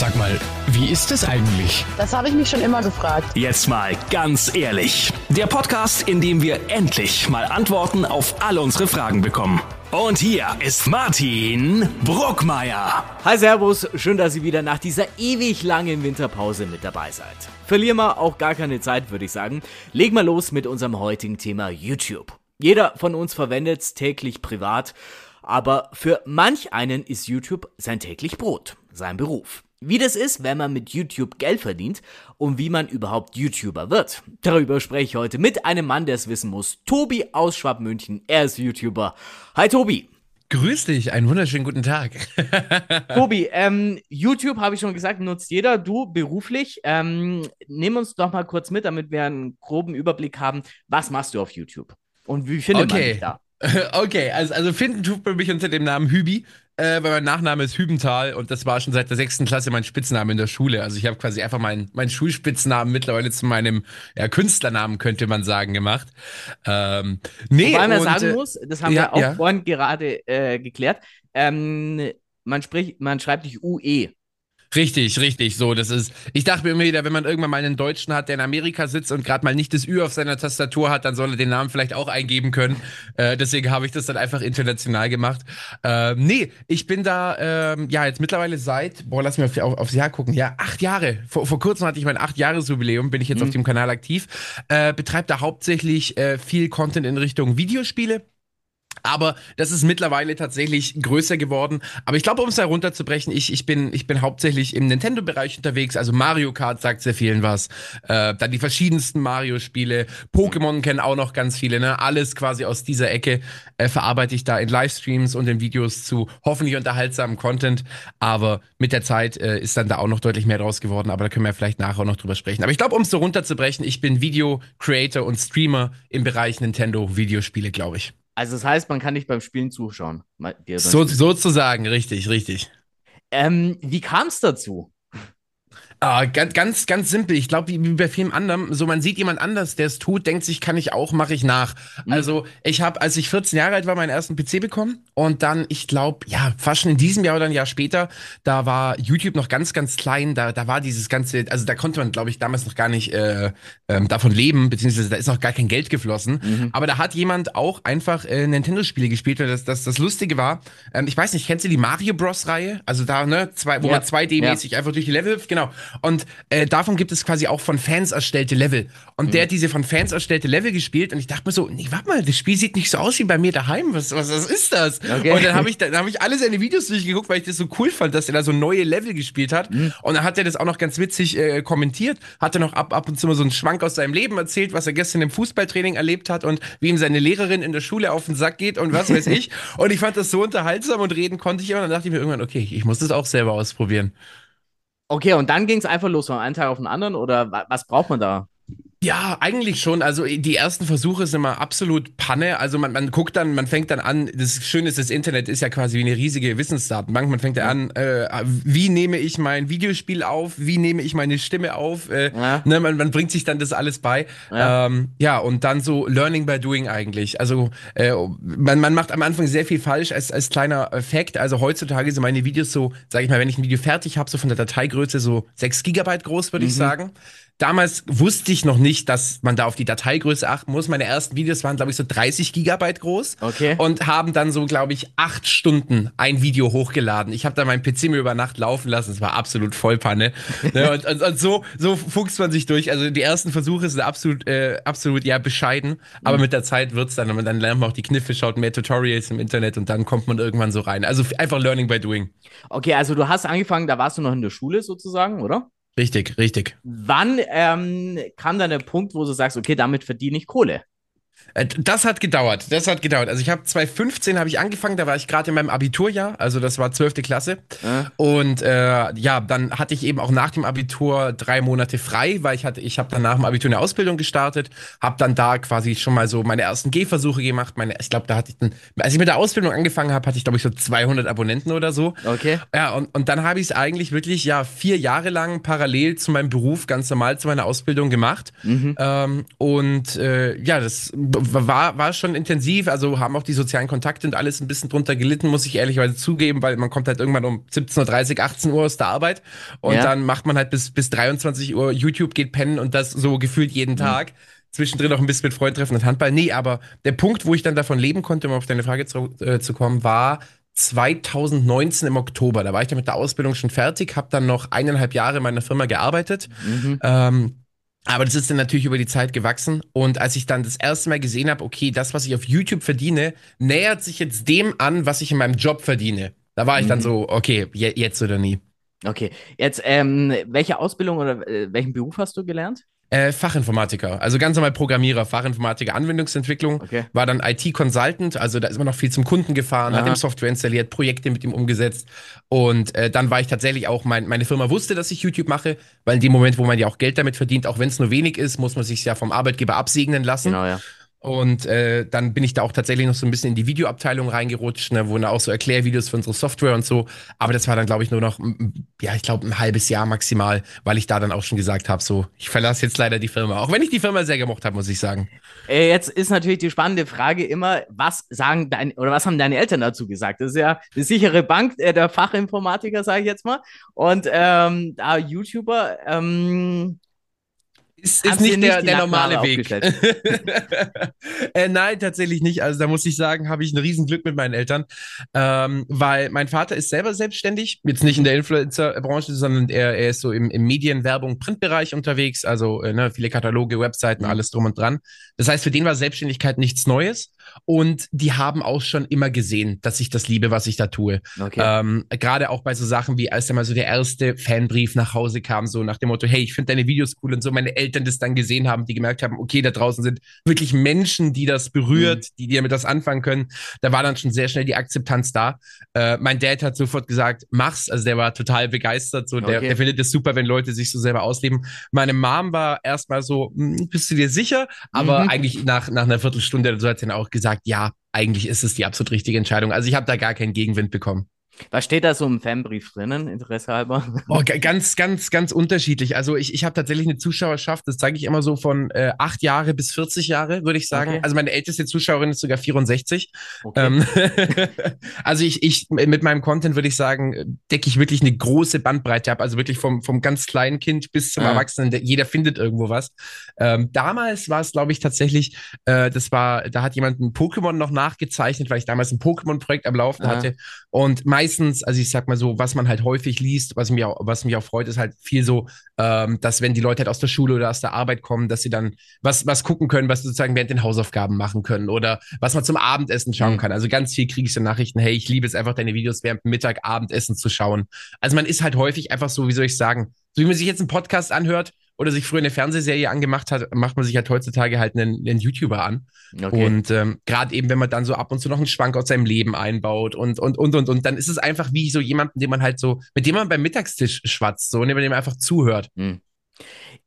Sag mal, wie ist es eigentlich? Das habe ich mich schon immer gefragt. Jetzt mal ganz ehrlich. Der Podcast, in dem wir endlich mal Antworten auf alle unsere Fragen bekommen. Und hier ist Martin Bruckmeier. Hi Servus, schön, dass ihr wieder nach dieser ewig langen Winterpause mit dabei seid. Verlieren wir auch gar keine Zeit, würde ich sagen. Legen wir los mit unserem heutigen Thema YouTube. Jeder von uns verwendet es täglich privat, aber für manch einen ist YouTube sein täglich Brot, sein Beruf. Wie das ist, wenn man mit YouTube Geld verdient und wie man überhaupt YouTuber wird. Darüber spreche ich heute mit einem Mann, der es wissen muss. Tobi aus Schwabmünchen. Er ist YouTuber. Hi Tobi. Grüß dich, einen wunderschönen guten Tag. Tobi, ähm, YouTube habe ich schon gesagt, nutzt jeder, du beruflich. Ähm, nimm uns doch mal kurz mit, damit wir einen groben Überblick haben. Was machst du auf YouTube? Und wie findet okay. man dich da? Okay, also, also finden tut man mich unter dem Namen Hübi, äh, weil mein Nachname ist Hübenthal und das war schon seit der sechsten Klasse mein Spitzname in der Schule. Also ich habe quasi einfach meinen mein Schulspitznamen mittlerweile zu meinem ja, Künstlernamen, könnte man sagen, gemacht. Ähm, nee, Wobei man und, sagen äh, muss, das haben ja, wir auch ja. vorhin gerade äh, geklärt, ähm, man, spricht, man schreibt nicht UE. Richtig, richtig. So, das ist. Ich dachte mir immer wieder, wenn man irgendwann mal einen Deutschen hat, der in Amerika sitzt und gerade mal nicht das Ü auf seiner Tastatur hat, dann soll er den Namen vielleicht auch eingeben können. Äh, deswegen habe ich das dann einfach international gemacht. Ähm, nee, ich bin da, ähm, ja, jetzt mittlerweile seit, boah, lass mich auf, auf, aufs Jahr gucken. Ja, acht Jahre. Vor, vor kurzem hatte ich mein acht Jahresjubiläum, bin ich jetzt auf dem Kanal aktiv. Äh, betreibe da hauptsächlich äh, viel Content in Richtung Videospiele. Aber das ist mittlerweile tatsächlich größer geworden. Aber ich glaube, um es da runterzubrechen, ich, ich, bin, ich bin hauptsächlich im Nintendo-Bereich unterwegs. Also Mario Kart sagt sehr vielen was. Äh, dann die verschiedensten Mario-Spiele. Pokémon kennen auch noch ganz viele. Ne? Alles quasi aus dieser Ecke äh, verarbeite ich da in Livestreams und in Videos zu hoffentlich unterhaltsamen Content. Aber mit der Zeit äh, ist dann da auch noch deutlich mehr draus geworden. Aber da können wir vielleicht nachher auch noch drüber sprechen. Aber ich glaube, um es so runterzubrechen, ich bin Video-Creator und Streamer im Bereich Nintendo-Videospiele, glaube ich. Also das heißt, man kann nicht beim Spielen zuschauen. So, sozusagen, richtig, richtig. Ähm, wie kam es dazu? Ah, ganz, ganz, ganz simpel. Ich glaube, wie, bei vielen anderen, so man sieht jemand anders, der es tut, denkt sich, kann ich auch, mache ich nach. Mhm. Also ich habe, als ich 14 Jahre alt war, meinen ersten PC bekommen und dann, ich glaube, ja, fast schon in diesem Jahr oder ein Jahr später, da war YouTube noch ganz, ganz klein. Da, da war dieses ganze, also da konnte man, glaube ich, damals noch gar nicht äh, ähm, davon leben, beziehungsweise da ist noch gar kein Geld geflossen. Mhm. Aber da hat jemand auch einfach äh, Nintendo-Spiele gespielt. Und das, das, das Lustige war, ähm, ich weiß nicht, kennst du die Mario Bros-Reihe? Also da, ne, zwei, wo Ja. man 2D-mäßig einfach durch die Level hüpft, genau. Und äh, davon gibt es quasi auch von Fans erstellte Level. Und Mhm. der hat diese von Fans erstellte Level gespielt und ich dachte mir so, nee, warte mal, das Spiel sieht nicht so aus wie bei mir daheim. Was, was, was ist das? Okay. Und dann habe ich, dann hab ich alle seine Videos durchgeguckt, weil ich das so cool fand, dass er da so neue Level gespielt hat. Mhm. Und dann hat er das auch noch ganz witzig äh, kommentiert, hat er noch ab, ab und zu mal so einen Schwank aus seinem Leben erzählt, was er gestern im Fußballtraining erlebt hat und wie ihm seine Lehrerin in der Schule auf den Sack geht und was weiß ich. Und ich fand das so unterhaltsam und reden konnte ich immer. Und dann dachte ich mir irgendwann, okay, ich muss das auch selber ausprobieren. Okay, und dann ging es einfach los von einem Tag auf den anderen oder wa was braucht man da? Ja, eigentlich schon. Also die ersten Versuche sind immer absolut Panne. Also man, man guckt dann, man fängt dann an, das Schöne ist, das Internet ist ja quasi wie eine riesige Wissensdatenbank. Man fängt ja an, äh, wie nehme ich mein Videospiel auf, wie nehme ich meine Stimme auf. Äh, Ja. ne, man, man bringt sich dann das alles bei. Ja. Ähm, ja und dann so Learning by Doing eigentlich. Also äh, man, man macht am Anfang sehr viel falsch als, als kleiner äh, Fact. Also heutzutage sind meine Videos so, sage ich mal, wenn ich ein Video fertig habe, so von der Dateigröße so 6 Gigabyte groß, würde ich sagen. Damals wusste ich noch nicht, dass man da auf die Dateigröße achten muss. Meine ersten Videos waren, glaube ich, so 30 Gigabyte groß. Okay. Und haben dann so, glaube ich, acht Stunden ein Video hochgeladen. Ich habe da meinen PC mir über Nacht laufen lassen. Es war absolut Vollpanne. ne? und, und, und so, so fuchst man sich durch. Also die ersten Versuche sind absolut, äh, absolut ja bescheiden. Aber mit der Zeit wird's dann. Und dann lernt man auch die Kniffe, schaut mehr Tutorials im Internet und dann kommt man irgendwann so rein. Also einfach Learning by Doing. Okay, also du hast angefangen, da warst du noch in der Schule sozusagen, oder? Richtig, richtig. Wann ähm, kam dann der Punkt, wo du sagst, okay, damit verdiene ich Kohle? Äh, Das hat gedauert, das hat gedauert. Also ich habe 2015 habe ich angefangen, da war ich gerade in meinem Abiturjahr, also das war 12. Klasse. Ja. Und äh, ja, dann hatte ich eben auch nach dem Abitur drei Monate frei, weil ich hatte, ich habe dann nach dem Abitur eine Ausbildung gestartet, habe dann da quasi schon mal so meine ersten Gehversuche gemacht. Meine, ich glaube, da hatte ich dann, als ich mit der Ausbildung angefangen habe, hatte ich glaube ich so 200 Abonnenten oder so. Okay. Ja, und, und dann habe ich es eigentlich wirklich ja vier Jahre lang parallel zu meinem Beruf, ganz normal zu meiner Ausbildung gemacht. Mhm. Ähm, und äh, ja, das war, war schon intensiv, also haben auch die sozialen Kontakte und alles ein bisschen drunter gelitten, muss ich ehrlicherweise zugeben, weil man kommt halt irgendwann um 17.30 Uhr, 18 Uhr aus der Arbeit und ja. dann macht man halt bis, bis 23 Uhr YouTube, geht pennen und das so gefühlt jeden mhm. Tag. Zwischendrin auch ein bisschen mit Freunden treffen und Handball. Nee, aber der Punkt, wo ich dann davon leben konnte, um auf deine Frage zu, äh, zu kommen, war 2019 im Oktober. Da war ich dann mit der Ausbildung schon fertig, habe dann noch eineinhalb Jahre in meiner Firma gearbeitet. Mhm. Ähm, aber das ist dann natürlich über die Zeit gewachsen. Und als ich dann das erste Mal gesehen habe, okay, das, was ich auf YouTube verdiene, nähert sich jetzt dem an, was ich in meinem Job verdiene. Da war ich dann mhm. so, okay, je, jetzt oder nie. Okay, jetzt, ähm, welche Ausbildung oder äh, welchen Beruf hast du gelernt? Äh, Fachinformatiker, also ganz normal Programmierer, Fachinformatiker, Anwendungsentwicklung, okay. war dann IT-Consultant, also da ist man noch viel zum Kunden gefahren, Aha. hat ihm Software installiert, Projekte mit ihm umgesetzt und äh, dann war ich tatsächlich auch, mein, meine Firma wusste, dass ich YouTube mache, weil in dem Moment, wo man ja auch Geld damit verdient, auch wenn es nur wenig ist, muss man sich ja vom Arbeitgeber absegnen lassen. Genau, ja. Und äh, dann bin ich da auch tatsächlich noch so ein bisschen in die Videoabteilung reingerutscht, ne, wo dann auch so Erklärvideos für unsere Software und so. Aber das war dann, glaube ich, nur noch, ja, ich glaube, ein halbes Jahr maximal, weil ich da dann auch schon gesagt habe, so, ich verlasse jetzt leider die Firma. Auch wenn ich die Firma sehr gemocht habe, muss ich sagen. Äh, jetzt ist natürlich die spannende Frage immer, was sagen deine oder was haben deine Eltern dazu gesagt? Das ist ja eine sichere Bank, äh, der Fachinformatiker, sage ich jetzt mal. Und ähm, da YouTuber, ähm, ist, ist nicht, der, der normale Weg. äh, nein, tatsächlich nicht. Also da muss ich sagen, habe ich ein Riesenglück mit meinen Eltern, ähm, weil mein Vater ist selber selbstständig, jetzt nicht in der Influencer-Branche, sondern er, er ist so im, im Medien-, Werbung-, Printbereich unterwegs, also äh, ne, viele Kataloge, Webseiten, mhm. alles drum und dran. Das heißt, für den war Selbstständigkeit nichts Neues und die haben auch schon immer gesehen, dass ich das liebe, was ich da tue. Okay. Ähm, Gerade auch bei so Sachen wie, als dann mal so der erste Fanbrief nach Hause kam, so nach dem Motto, hey, ich finde deine Videos cool und so, meine Eltern das dann gesehen haben, die gemerkt haben, okay, da draußen sind wirklich Menschen, die das berührt, mhm. die, die damit das anfangen können. Da war dann schon sehr schnell die Akzeptanz da. Äh, mein Dad hat sofort gesagt, mach's, also der war total begeistert, so, okay. der, der findet es super, wenn Leute sich so selber ausleben. Meine Mom war erstmal so, hm, bist du dir sicher? Aber mhm. Eigentlich nach, nach einer Viertelstunde, so hat sie dann auch gesagt, ja, eigentlich ist es die absolut richtige Entscheidung. Also ich habe da gar keinen Gegenwind bekommen. Was steht da so im Fanbrief drinnen, Interesse halber? Oh, ganz, ganz, ganz unterschiedlich. Also ich, ich habe tatsächlich eine Zuschauerschaft, das zeige ich immer so von äh, acht Jahre bis 40 Jahre, würde ich sagen. Okay. Also meine älteste Zuschauerin ist sogar 64. Okay. Ähm, also ich, ich mit meinem Content würde ich sagen, decke ich wirklich eine große Bandbreite ab. Also wirklich vom, vom ganz kleinen Kind bis zum ja. Erwachsenen. Jeder findet irgendwo was. Ähm, damals war es, glaube ich, tatsächlich, äh, das war, da hat jemand ein Pokémon noch nachgezeichnet, weil ich damals ein Pokémon-Projekt am Laufen ja. hatte. Und meistens, also ich sag mal so, was man halt häufig liest, was mich auch, was mich auch freut, ist halt viel so, ähm, dass wenn die Leute halt aus der Schule oder aus der Arbeit kommen, dass sie dann was, was gucken können, was sie sozusagen während den Hausaufgaben machen können oder was man zum Abendessen schauen mhm. kann. Also ganz viel kriege ich so Nachrichten, hey, ich liebe es einfach, deine Videos während Mittag, Abendessen zu schauen. Also man ist halt häufig einfach so, wie soll ich sagen, so wie man sich jetzt einen Podcast anhört, oder sich früher eine Fernsehserie angemacht hat, macht man sich halt heutzutage halt einen, einen YouTuber an. Okay. Und ähm, gerade eben, wenn man dann so ab und zu noch einen Schwank aus seinem Leben einbaut und, und, und, und, und, dann ist es einfach wie so jemanden, den man halt so, mit dem man beim Mittagstisch schwatzt, so, und dem man einfach zuhört. Hm.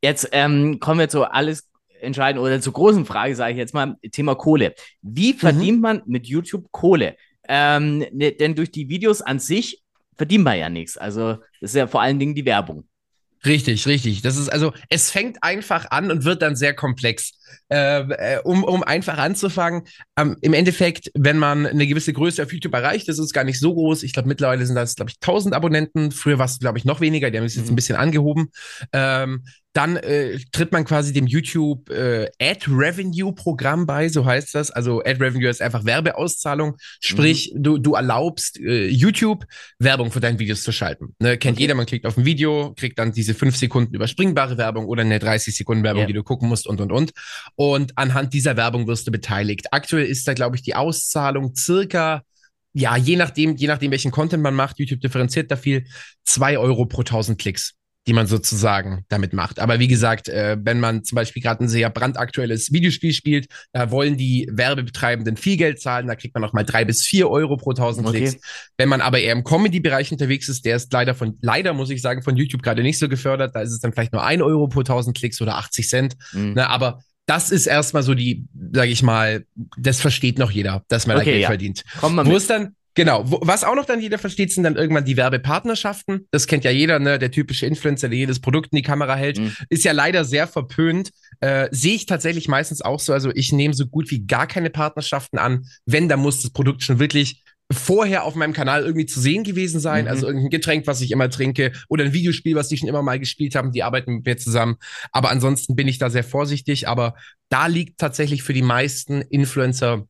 Jetzt ähm, kommen wir zu alles entscheiden oder zur großen Frage, sage ich jetzt mal, Thema Kohle. Wie verdient mhm. man mit YouTube Kohle? Ähm, ne, denn durch die Videos an sich verdient man ja nichts. Also das ist ja vor allen Dingen die Werbung. Richtig, richtig. Das ist also, es fängt einfach an und wird dann sehr komplex. Ähm, äh, um, um einfach anzufangen, ähm, im Endeffekt, wenn man eine gewisse Größe auf YouTube erreicht, das ist gar nicht so groß. Ich glaube, mittlerweile sind das, glaube ich, 1000 Abonnenten. Früher war es, glaube ich, noch weniger. Die haben es jetzt mhm. ein bisschen angehoben. Ähm, dann äh, tritt man quasi dem YouTube äh, Ad Revenue Programm bei, so heißt das. Also Ad Revenue ist einfach Werbeauszahlung. Sprich, mhm. du, du erlaubst äh, YouTube Werbung für deine Videos zu schalten. Ne, kennt okay. jeder, man klickt auf ein Video, kriegt dann diese fünf Sekunden überspringbare Werbung oder eine 30 Sekunden Werbung, yeah. die du gucken musst und und und. Und anhand dieser Werbung wirst du beteiligt. Aktuell ist da, glaube ich, die Auszahlung circa ja, je nachdem, je nachdem, welchen Content man macht, YouTube differenziert da viel, zwei Euro pro tausend Klicks die man sozusagen damit macht. Aber wie gesagt, äh, wenn man zum Beispiel gerade ein sehr brandaktuelles Videospiel spielt, da wollen die Werbebetreibenden viel Geld zahlen, da kriegt man noch mal drei bis vier Euro pro tausend okay. Klicks. Wenn man aber eher im Comedy-Bereich unterwegs ist, der ist leider von, leider muss ich sagen, von YouTube gerade nicht so gefördert, da ist es dann vielleicht nur ein Euro pro tausend Klicks oder 80 Cent. Mhm. Na, aber das ist erstmal so die, sage ich mal, das versteht noch jeder, dass man okay, da Geld ja. verdient. Wo es dann Genau. Was auch noch dann jeder versteht, sind dann irgendwann die Werbepartnerschaften. Das kennt ja jeder, ne? Der typische Influencer, der jedes Produkt in die Kamera hält, mhm. ist ja leider sehr verpönt. äh, sehe ich tatsächlich meistens auch so. Also ich nehme so gut wie gar keine Partnerschaften an. Wenn, dann muss das Produkt schon wirklich vorher auf meinem Kanal irgendwie zu sehen gewesen sein. Mhm. Also irgendein Getränk, was ich immer trinke oder ein Videospiel, was die schon immer mal gespielt haben. Die arbeiten mit mir zusammen. Aber ansonsten bin ich da sehr vorsichtig. Aber da liegt tatsächlich für die meisten Influencer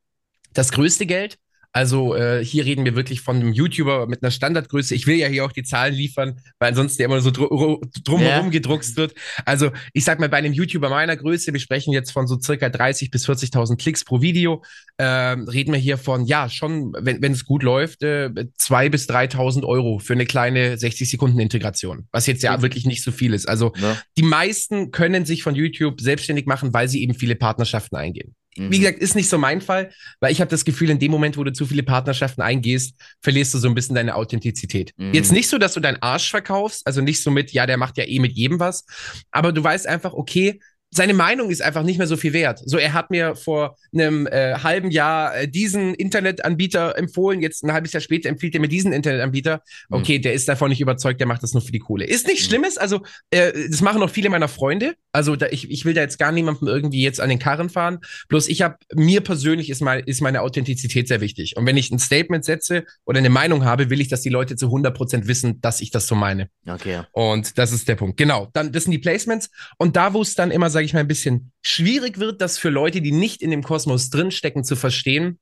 das größte Geld. Also äh, hier reden wir wirklich von einem YouTuber mit einer Standardgröße. Ich will ja hier auch die Zahlen liefern, weil ansonsten immer so dr drumherum ja. gedruckst wird. Also ich sag mal, bei einem YouTuber meiner Größe, wir sprechen jetzt von so circa 30 bis 40.000 Klicks pro Video, äh, reden wir hier von, ja, schon, wenn es gut läuft, äh, 2.000 bis 3.000 Euro für eine kleine 60-Sekunden-Integration, was jetzt ja wirklich nicht so viel ist. Also ja. die meisten können sich von YouTube selbstständig machen, weil sie eben viele Partnerschaften eingehen. Mhm. Wie gesagt, ist nicht so mein Fall, weil ich habe das Gefühl, in dem Moment, wo du zu viele Partnerschaften eingehst, verlierst du so ein bisschen deine Authentizität. Mhm. Jetzt nicht so, dass du deinen Arsch verkaufst, also nicht so mit, ja, der macht ja eh mit jedem was, aber du weißt einfach, okay, seine Meinung ist einfach nicht mehr so viel wert. So, er hat mir vor einem äh, halben Jahr äh, diesen Internetanbieter empfohlen, jetzt ein halbes Jahr später empfiehlt er mir diesen Internetanbieter. Mhm. Okay, mhm. der ist davon nicht überzeugt, der macht das nur für die Kohle. Ist nichts mhm. Schlimmes, also äh, das machen auch viele meiner Freunde. Also da, ich, ich will da jetzt gar niemandem irgendwie jetzt an den Karren fahren. Bloß ich habe, mir persönlich ist, mein, ist meine Authentizität sehr wichtig. Und wenn ich ein Statement setze oder eine Meinung habe, will ich, dass die Leute zu 100% wissen, dass ich das so meine. Okay. Und das ist der Punkt. Genau, dann das sind die Placements. Und da, wo es dann immer, sage ich mal, ein bisschen schwierig wird, das für Leute, die nicht in dem Kosmos drinstecken, zu verstehen,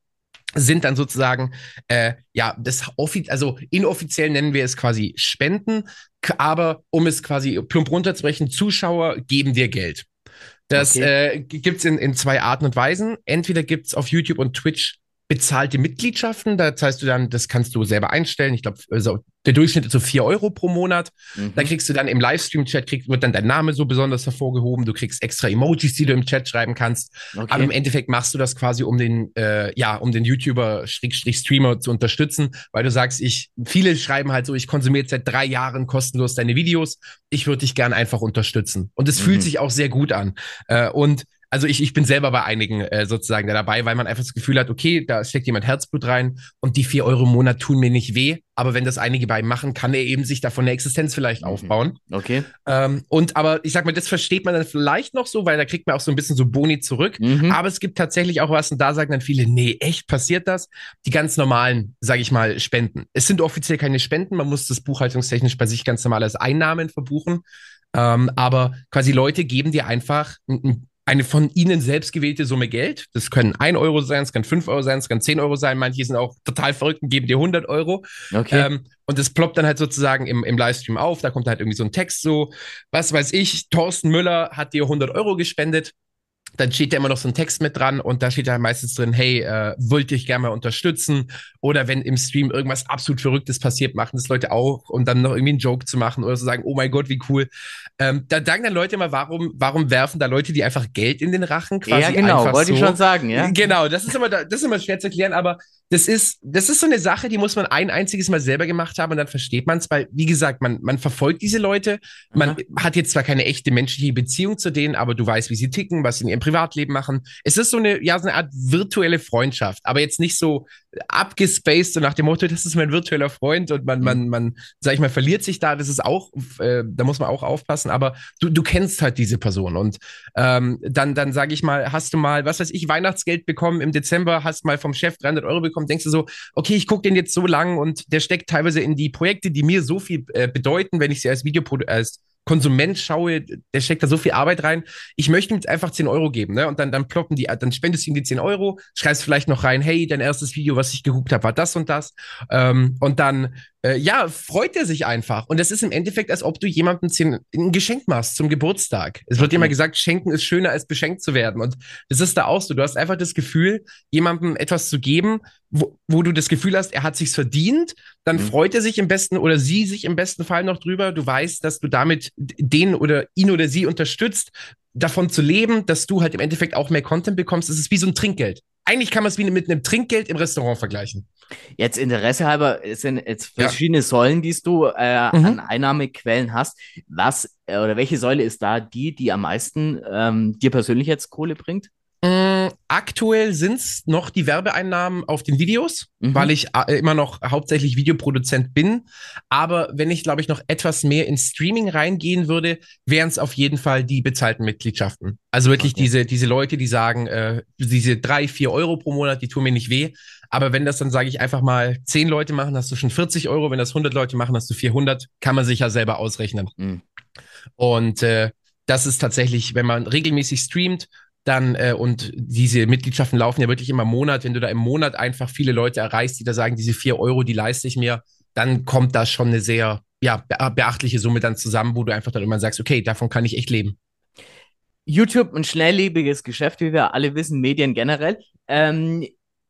sind dann sozusagen, äh, ja, das also inoffiziell nennen wir es quasi Spenden, aber um es quasi plump runterzubrechen, Zuschauer geben dir Geld. Das okay. äh, gibt es in, in zwei Arten und Weisen. Entweder gibt es auf YouTube und Twitch bezahlte Mitgliedschaften. Das heißt du dann, das kannst du selber einstellen. Ich glaube, also der Durchschnitt ist so vier Euro pro Monat. Mhm. Da kriegst du dann im Livestream-Chat, wird dann dein Name so besonders hervorgehoben. Du kriegst extra Emojis, die du im Chat schreiben kannst. Okay. Aber im Endeffekt machst du das quasi, um den, äh, ja, um den YouTuber-Streamer zu unterstützen, weil du sagst, ich, viele schreiben halt so, ich konsumiere seit drei Jahren kostenlos deine Videos. Ich würde dich gern einfach unterstützen. Und es mhm. fühlt sich auch sehr gut an. Äh, und also ich, ich bin selber bei einigen äh, sozusagen da dabei, weil man einfach das Gefühl hat, okay, da steckt jemand Herzblut rein und die vier Euro im Monat tun mir nicht weh. Aber wenn das einige bei ihm machen, kann er eben sich davon eine Existenz vielleicht mhm. aufbauen. Okay. Ähm, und aber ich sag mal, das versteht man dann vielleicht noch so, weil da kriegt man auch so ein bisschen so Boni zurück. Mhm. Aber es gibt tatsächlich auch was, und da sagen dann viele, nee, echt passiert das? Die ganz normalen, sage ich mal, Spenden. Es sind offiziell keine Spenden, man muss das buchhaltungstechnisch bei sich ganz normal als Einnahmen verbuchen. Ähm, aber quasi Leute geben dir einfach ein, eine von ihnen selbst gewählte Summe Geld. Das können 1 Euro sein, es kann 5 Euro sein, es kann 10 Euro sein. Manche sind auch total verrückt und geben dir 100 Euro. Okay. Ähm, und das ploppt dann halt sozusagen im, im Livestream auf. Da kommt halt irgendwie so ein Text so, was weiß ich, Thorsten Müller hat dir 100 Euro gespendet dann steht da immer noch so ein Text mit dran und da steht da meistens drin, hey, äh, wollte ich gerne mal unterstützen oder wenn im Stream irgendwas absolut Verrücktes passiert, machen das Leute auch und dann noch irgendwie einen Joke zu machen oder so sagen, oh mein Gott, wie cool. Ähm, da sagen dann Leute immer, warum, warum werfen da Leute, die einfach Geld in den Rachen quasi Ja, genau, wollte so. ich schon sagen, ja. Genau, das ist immer, das ist immer schwer zu erklären, aber das ist, das ist so eine Sache, die muss man ein einziges Mal selber gemacht haben und dann versteht man es, weil, wie gesagt, man, man verfolgt diese Leute, man mhm. hat jetzt zwar keine echte menschliche Beziehung zu denen, aber du weißt, wie sie ticken, was sie in ihrem Privatleben machen. Es ist so eine, ja, so eine Art virtuelle Freundschaft, aber jetzt nicht so abgespaced, so nach dem Motto, das ist mein virtueller Freund und man, mhm. man, man, sag ich mal, verliert sich da, das ist auch, äh, da muss man auch aufpassen, aber du, du kennst halt diese Person. Und ähm, dann, dann sage ich mal, hast du mal, was weiß ich, Weihnachtsgeld bekommen im Dezember, hast mal vom Chef 300 Euro bekommen, denkst du so, okay, ich gucke den jetzt so lang und der steckt teilweise in die Projekte, die mir so viel äh, bedeuten, wenn ich sie als Video als Konsument schaue, der steckt da so viel Arbeit rein. Ich möchte ihm jetzt einfach 10 Euro geben, ne? Und dann, dann ploppen die, dann spendest du ihm die 10 Euro, schreibst vielleicht noch rein, hey, dein erstes Video, was ich geguckt habe, war das und das. Ähm, und dann äh, ja, freut er sich einfach. Und das ist im Endeffekt, als ob du jemandem ein Geschenk machst zum Geburtstag. Es wird mhm. immer gesagt, schenken ist schöner als beschenkt zu werden. Und das ist da auch so. Du hast einfach das Gefühl, jemandem etwas zu geben, wo, wo du das Gefühl hast, er hat sich's verdient. Dann mhm. freut er sich im besten oder sie sich im besten Fall noch drüber. Du weißt, dass du damit den oder ihn oder sie unterstützt, davon zu leben, dass du halt im Endeffekt auch mehr Content bekommst. Es ist wie so ein Trinkgeld. Eigentlich kann man es wie mit einem Trinkgeld im Restaurant vergleichen. Jetzt Interesse halber, es sind jetzt verschiedene ja. Säulen, die du äh, mhm. an Einnahmequellen hast. Was äh, oder welche Säule ist da die, die am meisten ähm, dir persönlich jetzt Kohle bringt? Mm Aktuell sind es noch die Werbeeinnahmen auf den Videos, Mhm. weil ich äh, immer noch hauptsächlich Videoproduzent bin. Aber wenn ich, glaube ich, noch etwas mehr ins Streaming reingehen würde, wären es auf jeden Fall die bezahlten Mitgliedschaften. Also wirklich Okay. diese, diese Leute, die sagen, äh, diese drei, vier Euro pro Monat, die tun mir nicht weh. Aber wenn das dann, sage ich einfach mal, zehn Leute machen, hast du schon 40 Euro. Wenn das 100 Leute machen, hast du 400. Kann man sich ja selber ausrechnen. Mhm. Und äh, das ist tatsächlich, wenn man regelmäßig streamt, dann äh, und diese Mitgliedschaften laufen ja wirklich immer im Monat. Wenn du da im Monat einfach viele Leute erreichst, die da sagen, diese vier Euro, die leiste ich mir, dann kommt da schon eine sehr ja, be beachtliche Summe dann zusammen, wo du einfach dann immer sagst, okay, davon kann ich echt leben. YouTube ein schnelllebiges Geschäft, wie wir alle wissen, Medien generell. Ähm,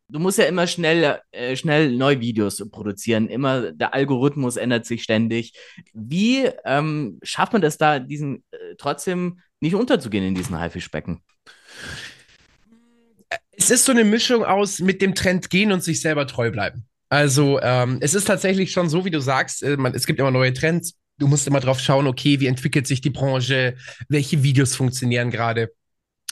du musst ja immer schnell, äh, schnell neue Videos produzieren. Immer der Algorithmus ändert sich ständig. Wie ähm, schafft man das da, diesen äh, trotzdem nicht unterzugehen in diesen Haifischbecken? Es ist so eine Mischung aus mit dem Trend gehen und sich selber treu bleiben. Also ähm, es ist tatsächlich schon so, wie du sagst, äh, man, es gibt immer neue Trends. Du musst immer drauf schauen, okay, wie entwickelt sich die Branche, welche Videos funktionieren gerade.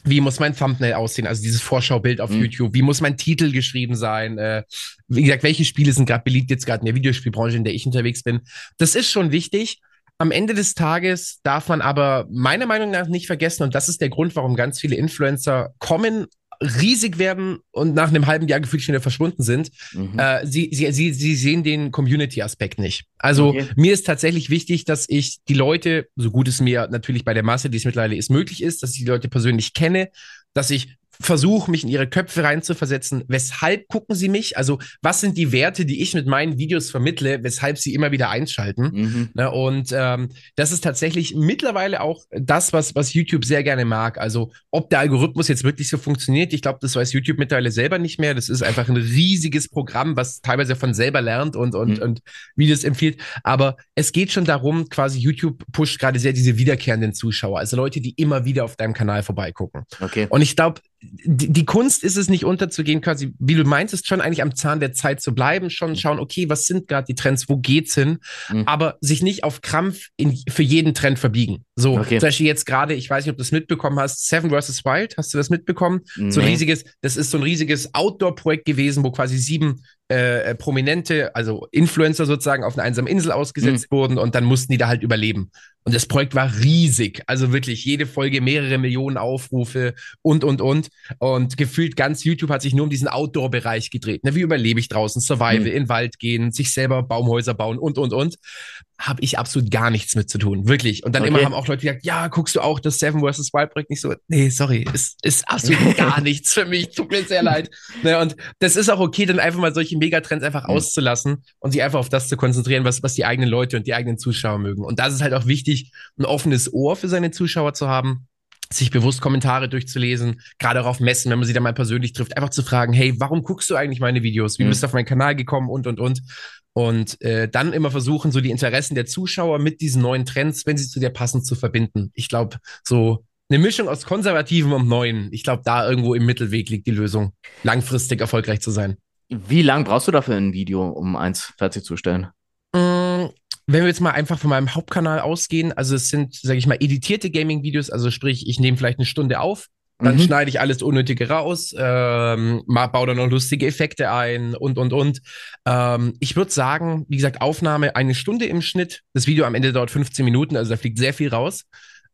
Wie muss mein Thumbnail aussehen, also dieses Vorschaubild auf Mhm. YouTube? Wie muss mein Titel geschrieben sein? Äh, wie gesagt, welche Spiele sind gerade beliebt jetzt gerade in der Videospielbranche, in der ich unterwegs bin? Das ist schon wichtig. Am Ende des Tages darf man aber meiner Meinung nach nicht vergessen, und das ist der Grund, warum ganz viele Influencer kommen, riesig werden und nach einem halben Jahr gefühlt schon wieder verschwunden sind. Mhm. Äh, sie, sie, sie, sie sehen den Community-Aspekt nicht. Also Okay. mir ist tatsächlich wichtig, dass ich die Leute, so gut es mir natürlich bei der Masse, die es mittlerweile ist, möglich ist, dass ich die Leute persönlich kenne, dass ich versuche, mich in ihre Köpfe reinzuversetzen. Weshalb gucken sie mich? Also was sind die Werte, die ich mit meinen Videos vermittle, weshalb sie immer wieder einschalten? Mhm. Ne, und ähm, das ist tatsächlich mittlerweile auch das, was, was YouTube sehr gerne mag. Also ob der Algorithmus jetzt wirklich so funktioniert, ich glaube, das weiß YouTube mittlerweile selber nicht mehr. Das ist einfach ein riesiges Programm, was teilweise von selber lernt und, und, Mhm. und Videos empfiehlt. Aber es geht schon darum, quasi YouTube pusht gerade sehr diese wiederkehrenden Zuschauer, also Leute, die immer wieder auf deinem Kanal vorbeigucken. Okay. Und ich glaube, die, die Kunst ist es nicht unterzugehen, quasi, wie du meinst, ist schon eigentlich am Zahn der Zeit zu bleiben, schon schauen, okay, was sind gerade die Trends, wo geht's hin, Mhm. aber sich nicht auf Krampf in, für jeden Trend verbiegen. So, Okay. zum Beispiel jetzt gerade, ich weiß nicht, ob du das mitbekommen hast, Seven vs. Wild, hast du das mitbekommen? So ein Nee. riesiges, das ist so ein riesiges Outdoor-Projekt gewesen, wo quasi sieben äh, Prominente, also Influencer sozusagen, auf einer einsamen Insel ausgesetzt Mhm. wurden und dann mussten die da halt überleben. Und das Projekt war riesig. Also wirklich jede Folge mehrere Millionen Aufrufe und, und, und. Und gefühlt ganz YouTube hat sich nur um diesen Outdoor-Bereich gedreht. Ne, wie überlebe ich draußen? Survival, Mhm. in den Wald gehen, sich selber Baumhäuser bauen und, und, und. Habe ich absolut gar nichts mit zu tun. Wirklich. Und dann Okay. immer haben auch Leute gesagt, ja, guckst du auch das Seven vs. Wild Projekt nicht so? Nee, sorry, ist, ist absolut gar nichts für mich. Tut mir sehr leid. Ne, und das ist auch okay, dann einfach mal solche Megatrends einfach Mhm. auszulassen und sich einfach auf das zu konzentrieren, was, was die eigenen Leute und die eigenen Zuschauer mögen. Und das ist halt auch wichtig, ein offenes Ohr für seine Zuschauer zu haben, sich bewusst Kommentare durchzulesen, gerade auch auf Messen, wenn man sie dann mal persönlich trifft, einfach zu fragen, hey, warum guckst du eigentlich meine Videos? Wie Mhm. bist du auf meinen Kanal gekommen? Und, und, und. Und äh, dann immer versuchen, so die Interessen der Zuschauer mit diesen neuen Trends, wenn sie zu dir passen, zu verbinden. Ich glaube, so eine Mischung aus Konservativen und Neuen. Ich glaube, da irgendwo im Mittelweg liegt die Lösung, langfristig erfolgreich zu sein. Wie lang brauchst du dafür ein Video, um eins fertigzustellen? Mm, Wenn wir jetzt mal einfach von meinem Hauptkanal ausgehen, also es sind, sage ich mal, editierte Gaming-Videos, also sprich, ich nehme vielleicht eine Stunde auf, dann Mhm. schneide ich alles Unnötige raus, ähm, baue dann noch lustige Effekte ein und, und, und. Ähm, ich würde sagen, wie gesagt, Aufnahme eine Stunde im Schnitt. Das Video am Ende dauert 15 Minuten, also da fliegt sehr viel raus.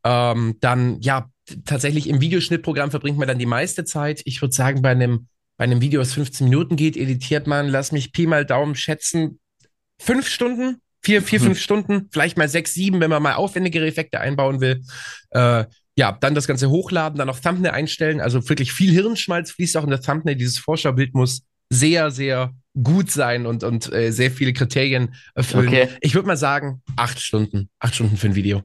Ähm, dann, ja, tatsächlich im Videoschnittprogramm verbringt man dann die meiste Zeit. Ich würde sagen, bei einem, bei einem Video, was 15 Minuten geht, editiert man, lass mich Pi mal Daumen schätzen, fünf Stunden, vier, vier, Mhm. fünf Stunden, vielleicht mal sechs, sieben, wenn man mal aufwendigere Effekte einbauen will. Äh, ja, dann das Ganze hochladen, dann noch Thumbnail einstellen. Also wirklich viel Hirnschmalz fließt auch in der Thumbnail. Dieses Vorschaubild muss sehr, sehr gut sein und, und äh, sehr viele Kriterien erfüllen. Okay. Ich würde mal sagen, acht Stunden. Acht Stunden für ein Video.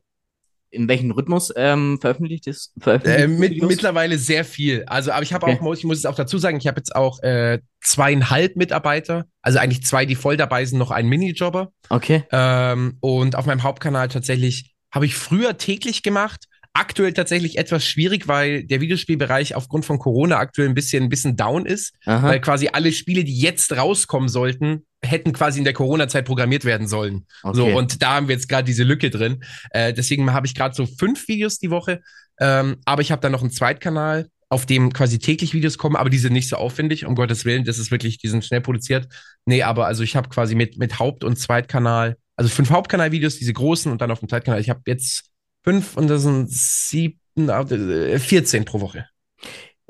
In welchem Rhythmus ähm, veröffentlicht ist? Veröffentlicht Äh, mit, mittlerweile sehr viel. Also, aber ich habe Okay. auch, ich muss es auch dazu sagen, ich habe jetzt auch äh, zweieinhalb Mitarbeiter, also eigentlich zwei, die voll dabei sind, noch einen Minijobber. Okay. Ähm, und auf meinem Hauptkanal tatsächlich habe ich früher täglich gemacht. Aktuell tatsächlich etwas schwierig, weil der Videospielbereich aufgrund von Corona aktuell ein bisschen, ein bisschen down ist, Aha. weil quasi alle Spiele, die jetzt rauskommen sollten, hätten quasi in der Corona-Zeit programmiert werden sollen. Okay. So, und da haben wir jetzt gerade diese Lücke drin. Äh, deswegen habe ich gerade so fünf Videos die Woche. Ähm, aber ich habe dann noch einen Zweitkanal, auf dem quasi täglich Videos kommen, aber die sind nicht so aufwendig, um Gottes Willen. Das ist wirklich, die sind schnell produziert. Nee, aber also ich habe quasi mit, mit Haupt- und Zweitkanal, also fünf Hauptkanalvideos, diese großen und dann auf dem Zweitkanal. Ich habe jetzt fünf und das sind sieben, 14 äh, pro Woche.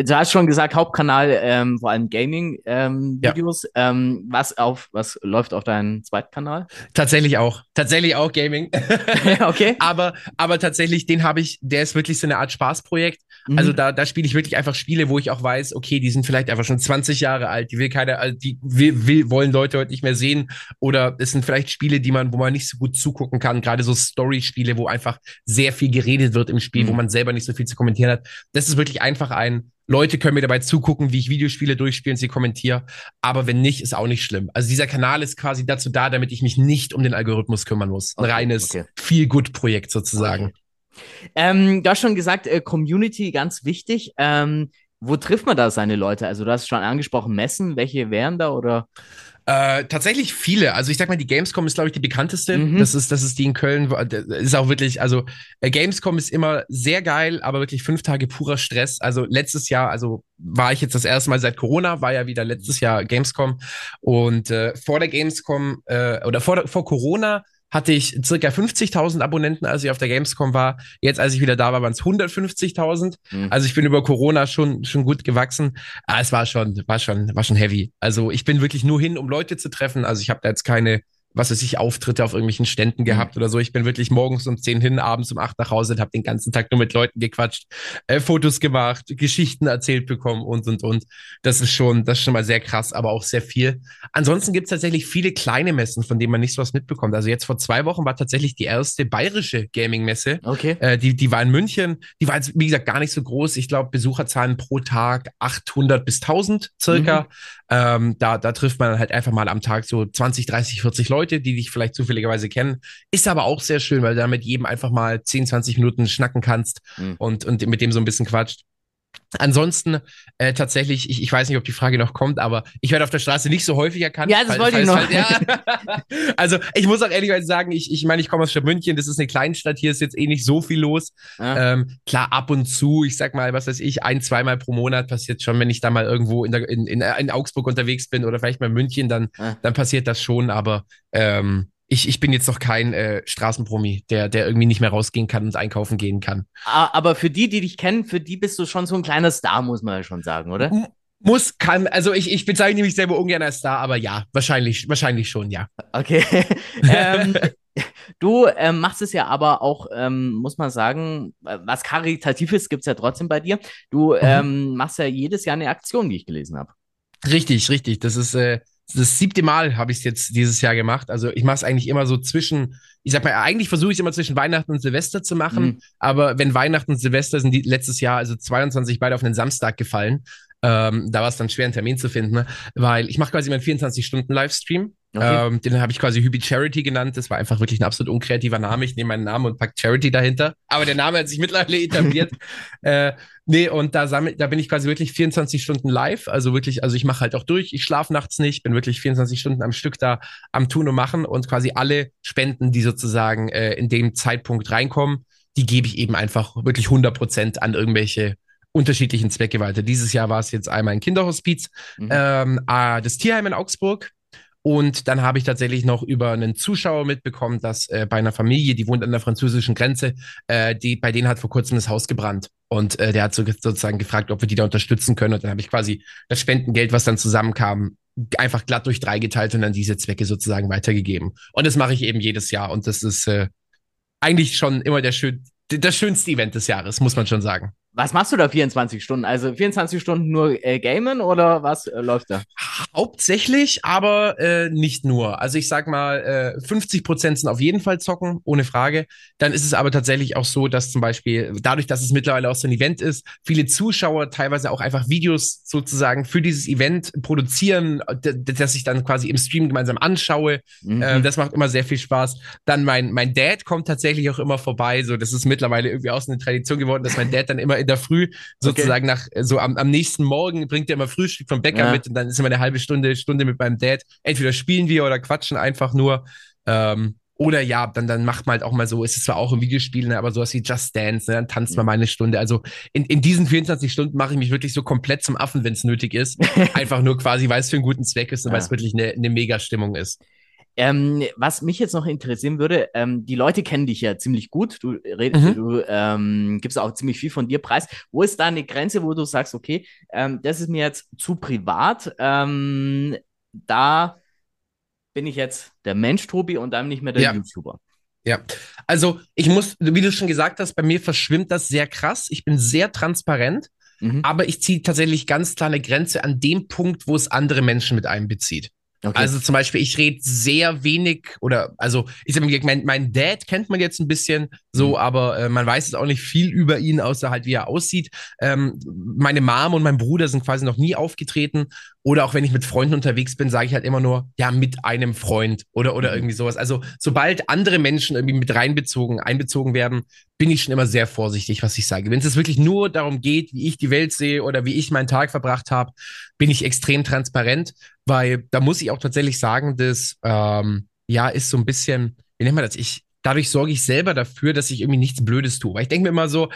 Du hast schon gesagt, Hauptkanal, ähm, vor allem Gaming-Videos. Ähm, ja. ähm, was auf, was läuft auf deinem Zweitkanal? Tatsächlich auch. Tatsächlich auch Gaming. okay. aber, aber tatsächlich, den habe ich, der ist wirklich so eine Art Spaßprojekt. Mhm. Also da, da spiele ich wirklich einfach Spiele, wo ich auch weiß, okay, die sind vielleicht einfach schon 20 Jahre alt, die will keine, die will, will, wollen Leute heute nicht mehr sehen. Oder es sind vielleicht Spiele, die man, wo man nicht so gut zugucken kann. Gerade so Story-Spiele, wo einfach sehr viel geredet wird im Spiel, mhm. wo man selber nicht so viel zu kommentieren hat. Das ist wirklich einfach ein Leute können mir dabei zugucken, wie ich Videospiele durchspiele und sie kommentiere. Aber wenn nicht, ist auch nicht schlimm. Also dieser Kanal ist quasi dazu da, damit ich mich nicht um den Algorithmus kümmern muss. Ein okay, reines okay. Feel-Good-Projekt sozusagen. Okay. Ähm, du hast schon gesagt, äh, Community ganz wichtig. Ähm, wo trifft man da seine Leute? Also du hast schon angesprochen, Messen. Welche wären da oder? Äh, tatsächlich viele. Also ich sag mal, die Gamescom ist, glaube ich, die bekannteste. Mhm. Das ist, das ist die in Köln. Ist auch wirklich, also äh, Gamescom ist immer sehr geil, aber wirklich fünf Tage purer Stress. Also letztes Jahr, also war ich jetzt das erste Mal seit Corona, war ja wieder letztes Jahr Gamescom. Und äh, vor der Gamescom äh, oder vor, vor Corona hatte ich circa 50.000 Abonnenten, als ich auf der Gamescom war. Jetzt, als ich wieder da war, waren es 150.000. Mhm. Also ich bin über Corona schon, schon gut gewachsen. Aber ah, es war schon, war schon, war schon heavy. Also ich bin wirklich nur hin, um Leute zu treffen. Also ich habe da jetzt keine was weiß ich, Auftritte auf irgendwelchen Ständen gehabt mhm. oder so. Ich bin wirklich morgens um zehn hin, abends um acht nach Hause und habe den ganzen Tag nur mit Leuten gequatscht, äh, Fotos gemacht, Geschichten erzählt bekommen und, und, und. Das ist schon, das ist schon mal sehr krass, aber auch sehr viel. Ansonsten gibt es tatsächlich viele kleine Messen, von denen man nicht so was mitbekommt. Also jetzt vor zwei Wochen war tatsächlich die erste bayerische Gaming-Messe. Okay. Äh, die, die war in München. Die war jetzt, wie gesagt, gar nicht so groß. Ich glaube, Besucherzahlen pro Tag 800 bis 1000 circa. Mhm. Ähm, da, da trifft man halt einfach mal am Tag so 20, 30, 40 Leute, die dich vielleicht zufälligerweise kennen. Ist aber auch sehr schön, weil du da mit jedem einfach mal 10, 20 Minuten schnacken kannst mhm. und, und mit dem so ein bisschen quatscht. Ansonsten äh, tatsächlich, ich, ich weiß nicht, ob die Frage noch kommt, aber ich werde auf der Straße nicht so häufig erkannt. Ja, das wollte ich noch. Halt, ja. also ich muss auch ehrlich sagen, ich, ich meine, ich komme aus Stadt München, das ist eine Kleinstadt, hier ist jetzt eh nicht so viel los. Ja. Ähm, klar, ab und zu, ich sag mal, was weiß ich, ein, zweimal pro Monat passiert schon, wenn ich da mal irgendwo in, der, in, in, in Augsburg unterwegs bin oder vielleicht mal in München, dann, ja. dann passiert das schon, aber ähm, ich, ich bin jetzt noch kein äh, Straßenpromi, der, der irgendwie nicht mehr rausgehen kann und einkaufen gehen kann. Aber für die, die dich kennen, für die bist du schon so ein kleiner Star, muss man ja schon sagen, oder? M muss, kann, also ich, ich bezeichne mich selber ungern als Star, aber ja, wahrscheinlich, wahrscheinlich schon, ja. Okay. ähm, du ähm, machst es ja aber auch, ähm, muss man sagen, was Karitatives gibt es ja trotzdem bei dir. Du mhm. ähm, machst ja jedes Jahr eine Aktion, die ich gelesen habe. Richtig, richtig. Das ist, äh, das siebte Mal habe ich es jetzt dieses Jahr gemacht. Also ich mache es eigentlich immer so zwischen, ich sag mal, eigentlich versuche ich es immer zwischen Weihnachten und Silvester zu machen. Mhm. Aber wenn Weihnachten und Silvester sind die letztes Jahr, also 22 beide auf einen Samstag gefallen, ähm, da war es dann schwer, einen Termin zu finden, ne? weil ich mache quasi meinen 24-Stunden-Livestream. Okay. Ähm, den habe ich quasi Hübi Charity genannt. Das war einfach wirklich ein absolut unkreativer Name. Ich nehme meinen Namen und pack Charity dahinter. Aber der Name hat sich mittlerweile etabliert. äh, nee, und da, sammel, da bin ich quasi wirklich 24 Stunden live. Also wirklich, also ich mache halt auch durch. Ich schlafe nachts nicht, bin wirklich 24 Stunden am Stück da am Tun und Machen und quasi alle Spenden, die sozusagen äh, in dem Zeitpunkt reinkommen, die gebe ich eben einfach wirklich 100 Prozent an irgendwelche unterschiedlichen Zwecke weiter. Dieses Jahr war es jetzt einmal ein Kinderhospiz, mhm. ähm, ah, das Tierheim in Augsburg, und dann habe ich tatsächlich noch über einen Zuschauer mitbekommen, dass äh, bei einer Familie, die wohnt an der französischen Grenze, äh, die, bei denen hat vor kurzem das Haus gebrannt. Und äh, der hat so, sozusagen gefragt, ob wir die da unterstützen können. Und dann habe ich quasi das Spendengeld, was dann zusammenkam, einfach glatt durch drei geteilt und an diese Zwecke sozusagen weitergegeben. Und das mache ich eben jedes Jahr. Und das ist äh, eigentlich schon immer der schön, das schönste Event des Jahres, muss man schon sagen. Was machst du da 24 Stunden? Also 24 Stunden nur äh, gamen oder was äh, läuft da? Hauptsächlich, aber äh, nicht nur. Also ich sag mal, äh, 50 Prozent sind auf jeden Fall zocken, ohne Frage. Dann ist es aber tatsächlich auch so, dass zum Beispiel dadurch, dass es mittlerweile auch so ein Event ist, viele Zuschauer teilweise auch einfach Videos sozusagen für dieses Event produzieren, dass ich dann quasi im Stream gemeinsam anschaue. Mhm. Äh, das macht immer sehr viel Spaß. Dann mein mein Dad kommt tatsächlich auch immer vorbei. So, das ist mittlerweile irgendwie auch so eine Tradition geworden, dass mein Dad dann immer in der Früh sozusagen okay. nach, so am, am nächsten Morgen bringt er immer Frühstück vom Bäcker ja. mit und dann ist immer eine halbe Stunde, Stunde mit meinem Dad. Entweder spielen wir oder quatschen einfach nur. Ähm, Oder ja, dann, dann macht man halt auch mal so, ist es zwar auch im Videospiel, ne, aber sowas wie Just Dance, ne, dann tanzt man mal eine Stunde. Also in, in diesen 24 Stunden mache ich mich wirklich so komplett zum Affen, wenn es nötig ist. Einfach nur quasi, weil es für einen guten Zweck ist und ja. weil es wirklich eine, eine Mega-Stimmung ist. Ähm, was mich jetzt noch interessieren würde, ähm, die Leute kennen dich ja ziemlich gut. Du, redest, mhm. du ähm, gibst auch ziemlich viel von dir preis. Wo ist da eine Grenze, wo du sagst, okay, ähm, das ist mir jetzt zu privat? Ähm, da bin ich jetzt der Mensch, Tobi, und dann nicht mehr der ja. YouTuber. Ja, also ich muss, wie du schon gesagt hast, bei mir verschwimmt das sehr krass. Ich bin sehr transparent, mhm. aber ich ziehe tatsächlich ganz klar eine Grenze an dem Punkt, wo es andere Menschen mit einbezieht. Okay. Also zum Beispiel, ich rede sehr wenig oder also ich sag mal, mein, mein Dad kennt man jetzt ein bisschen so, mhm. aber äh, man weiß jetzt auch nicht viel über ihn, außer halt wie er aussieht. Ähm, meine Mom und mein Bruder sind quasi noch nie aufgetreten oder auch wenn ich mit Freunden unterwegs bin, sage ich halt immer nur, ja, mit einem Freund oder, oder mhm. irgendwie sowas. Also, sobald andere Menschen irgendwie mit reinbezogen, einbezogen werden, bin ich schon immer sehr vorsichtig, was ich sage. Wenn es wirklich nur darum geht, wie ich die Welt sehe oder wie ich meinen Tag verbracht habe, bin ich extrem transparent, weil da muss ich auch tatsächlich sagen, dass, ähm, ja, ist so ein bisschen, wie nennt man das? Ich, dadurch sorge ich selber dafür, dass ich irgendwie nichts Blödes tue. Weil ich denke mir immer so,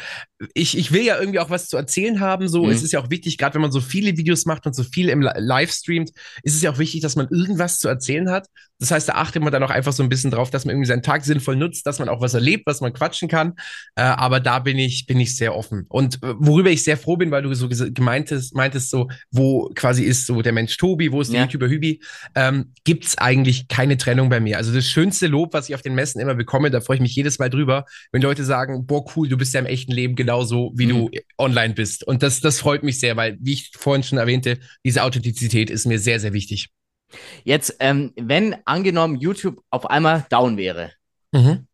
ich, ich will ja irgendwie auch was zu erzählen haben. So, mhm. es ist ja auch wichtig, gerade wenn man so viele Videos macht und so viel im Live streamt, ist es ja auch wichtig, dass man irgendwas zu erzählen hat. Das heißt, da achtet man dann auch einfach so ein bisschen drauf, dass man irgendwie seinen Tag sinnvoll nutzt, dass man auch was erlebt, was man quatschen kann. Äh, aber da bin ich, bin ich sehr offen. Und äh, worüber ich sehr froh bin, weil du so gemeintest, meintest so, wo quasi ist so der Mensch Tobi, wo ist der ja. YouTuber Hübi, ähm, gibt's eigentlich keine Trennung bei mir. Also das schönste Lob, was ich auf den Messen immer bekomme, da freue ich mich jedes Mal drüber, wenn Leute sagen, boah, cool, du bist ja im echten Leben genauso, wie mhm. du online bist. Und das, das freut mich sehr, weil, wie ich vorhin schon erwähnte, diese Authentizität ist mir sehr, sehr wichtig. Jetzt, ähm, wenn angenommen YouTube auf einmal down wäre, mhm.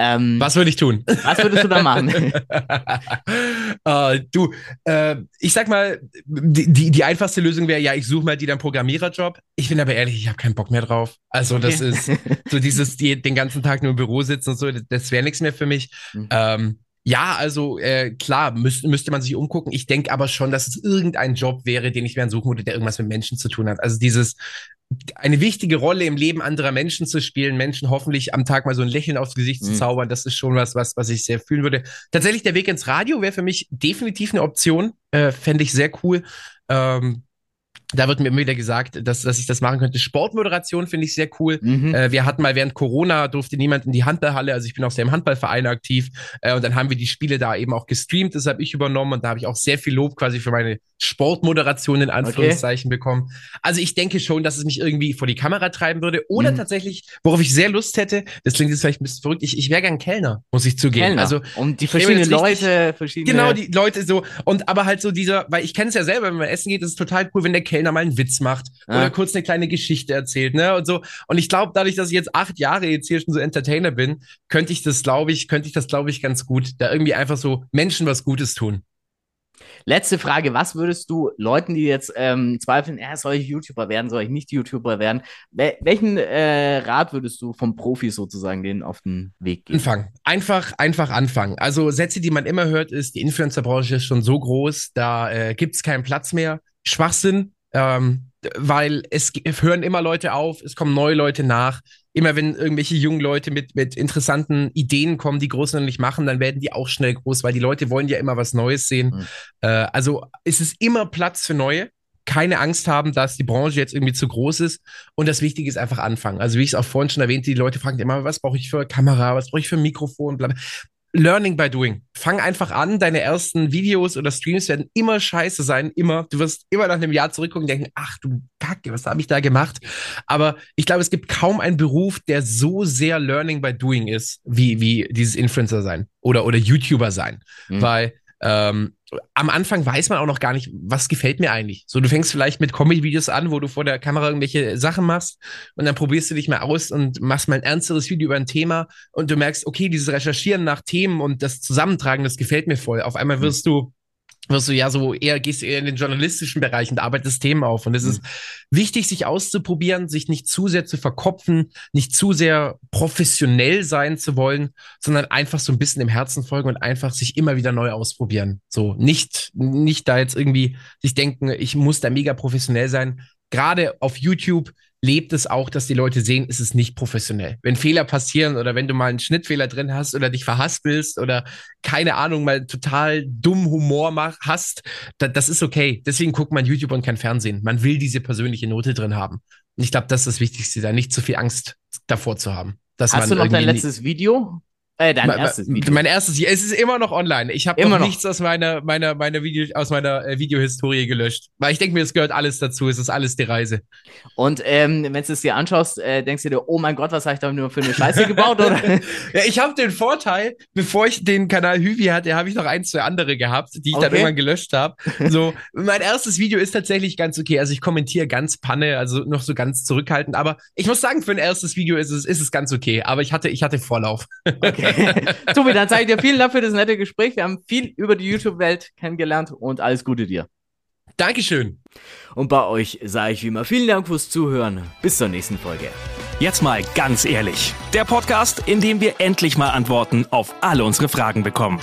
Ähm, was würde ich tun? Was würdest du da machen? uh, du, äh, ich sag mal, die, die, die einfachste Lösung wäre, ja, ich suche mal dir einen Programmiererjob. Ich bin aber ehrlich, ich habe keinen Bock mehr drauf. Also das ist so dieses, die, den ganzen Tag nur im Büro sitzen und so, das wäre nichts mehr für mich. Mhm. Ähm, ja, also äh, klar, müß, müsste man sich umgucken. Ich denke aber schon, dass es irgendein Job wäre, den ich mir suchen würde, der irgendwas mit Menschen zu tun hat. Also dieses eine wichtige Rolle im Leben anderer Menschen zu spielen, Menschen hoffentlich am Tag mal so ein Lächeln aufs Gesicht mhm. zu zaubern, das ist schon was, was, was ich sehr fühlen würde. Tatsächlich der Weg ins Radio wäre für mich definitiv eine Option, äh, fände ich sehr cool. Ähm, da wird mir immer wieder gesagt, dass, dass ich das machen könnte. Sportmoderation finde ich sehr cool. Mhm. Äh, wir hatten mal während Corona durfte niemand in die Handballhalle, also ich bin auch sehr im Handballverein aktiv. Äh, und dann haben wir die Spiele da eben auch gestreamt, das habe ich übernommen und da habe ich auch sehr viel Lob quasi für meine Sportmoderation in Anführungszeichen okay. bekommen. Also ich denke schon, dass es mich irgendwie vor die Kamera treiben würde. Oder mhm. tatsächlich, worauf ich sehr Lust hätte, das klingt jetzt vielleicht ein bisschen verrückt, ich, ich wäre gern Kellner, muss ich zugeben. Kellner. Also und die verschiedenen Leute, verschiedene. Genau, die Leute so. Und aber halt so dieser, weil ich kenne es ja selber, wenn man essen geht, ist es total cool, wenn der Kellner mal einen Witz macht ja. oder kurz eine kleine Geschichte erzählt, ne? Und so. Und ich glaube, dadurch, dass ich jetzt acht Jahre jetzt hier schon so Entertainer bin, könnte ich das, glaube ich, könnte ich das, glaube ich, ganz gut, da irgendwie einfach so Menschen was Gutes tun. Letzte Frage, was würdest du Leuten, die jetzt ähm, zweifeln, ja, soll ich YouTuber werden, soll ich nicht YouTuber werden, wel welchen äh, Rat würdest du vom Profi sozusagen denen auf den Weg geben? Anfangen. Einfach, einfach anfangen. Also Sätze, die man immer hört, ist, die Influencer-Branche ist schon so groß, da äh, gibt es keinen Platz mehr. Schwachsinn, ähm, weil es hören immer Leute auf, es kommen neue Leute nach. Immer wenn irgendwelche jungen Leute mit, mit interessanten Ideen kommen, die Großen noch nicht machen, dann werden die auch schnell groß, weil die Leute wollen ja immer was Neues sehen. Mhm. Äh, also es ist immer Platz für Neue. Keine Angst haben, dass die Branche jetzt irgendwie zu groß ist. Und das Wichtige ist einfach anfangen. Also wie ich es auch vorhin schon erwähnte, die Leute fragen immer, was brauche ich für Kamera, was brauche ich für Mikrofon, bla. Learning by doing. Fang einfach an, deine ersten Videos oder Streams werden immer scheiße sein, immer. Du wirst immer nach einem Jahr zurückgucken und denken, ach du Kacke, was habe ich da gemacht? Aber ich glaube, es gibt kaum einen Beruf, der so sehr Learning by doing ist, wie, wie dieses Influencer sein oder, oder YouTuber sein. Mhm. Weil ähm, am Anfang weiß man auch noch gar nicht, was gefällt mir eigentlich. So, du fängst vielleicht mit Comedy-Videos an, wo du vor der Kamera irgendwelche Sachen machst und dann probierst du dich mal aus und machst mal ein ernsteres Video über ein Thema und du merkst, okay, dieses Recherchieren nach Themen und das Zusammentragen, das gefällt mir voll. Auf einmal wirst du wirst du ja so eher, gehst eher in den journalistischen Bereich und arbeitest Themen auf. Und es mhm. ist wichtig, sich auszuprobieren, sich nicht zu sehr zu verkopfen, nicht zu sehr professionell sein zu wollen, sondern einfach so ein bisschen im Herzen folgen und einfach sich immer wieder neu ausprobieren. So, nicht, nicht da jetzt irgendwie sich denken, ich muss da mega professionell sein. Gerade auf YouTube lebt es auch, dass die Leute sehen, es ist nicht professionell. Wenn Fehler passieren oder wenn du mal einen Schnittfehler drin hast oder dich verhaspelst oder keine Ahnung, mal total dumm Humor mach, hast, da, das ist okay. Deswegen guckt man YouTube und kein Fernsehen. Man will diese persönliche Note drin haben. Und ich glaube, das ist das Wichtigste, da nicht zu viel Angst davor zu haben. Hast du noch dein letztes Video? Äh, dein mein, erstes Video. Mein erstes, es ist immer noch online. Ich habe noch, noch nichts aus meiner, meiner, meiner Video, aus meiner äh, Videohistorie gelöscht. Weil ich denke mir, es gehört alles dazu. Es ist alles die Reise. Und ähm, wenn du es dir anschaust, äh, denkst du dir, oh mein Gott, was habe ich da nur für eine Scheiße gebaut? Oder? ja, ich habe den Vorteil, bevor ich den Kanal Hüvi hatte, habe ich noch ein, zwei andere gehabt, die ich okay. dann irgendwann gelöscht habe. So, mein erstes Video ist tatsächlich ganz okay. Also ich kommentiere ganz Panne, also noch so ganz zurückhaltend. Aber ich muss sagen, für ein erstes Video ist es, ist es ganz okay. Aber ich hatte, ich hatte Vorlauf. Okay. Tobi, dann sage ich dir vielen Dank für das nette Gespräch. Wir haben viel über die YouTube-Welt kennengelernt und alles Gute dir. Dankeschön. Und bei euch sage ich wie immer vielen Dank fürs Zuhören. Bis zur nächsten Folge. Jetzt mal ganz ehrlich. Der Podcast, in dem wir endlich mal Antworten auf alle unsere Fragen bekommen.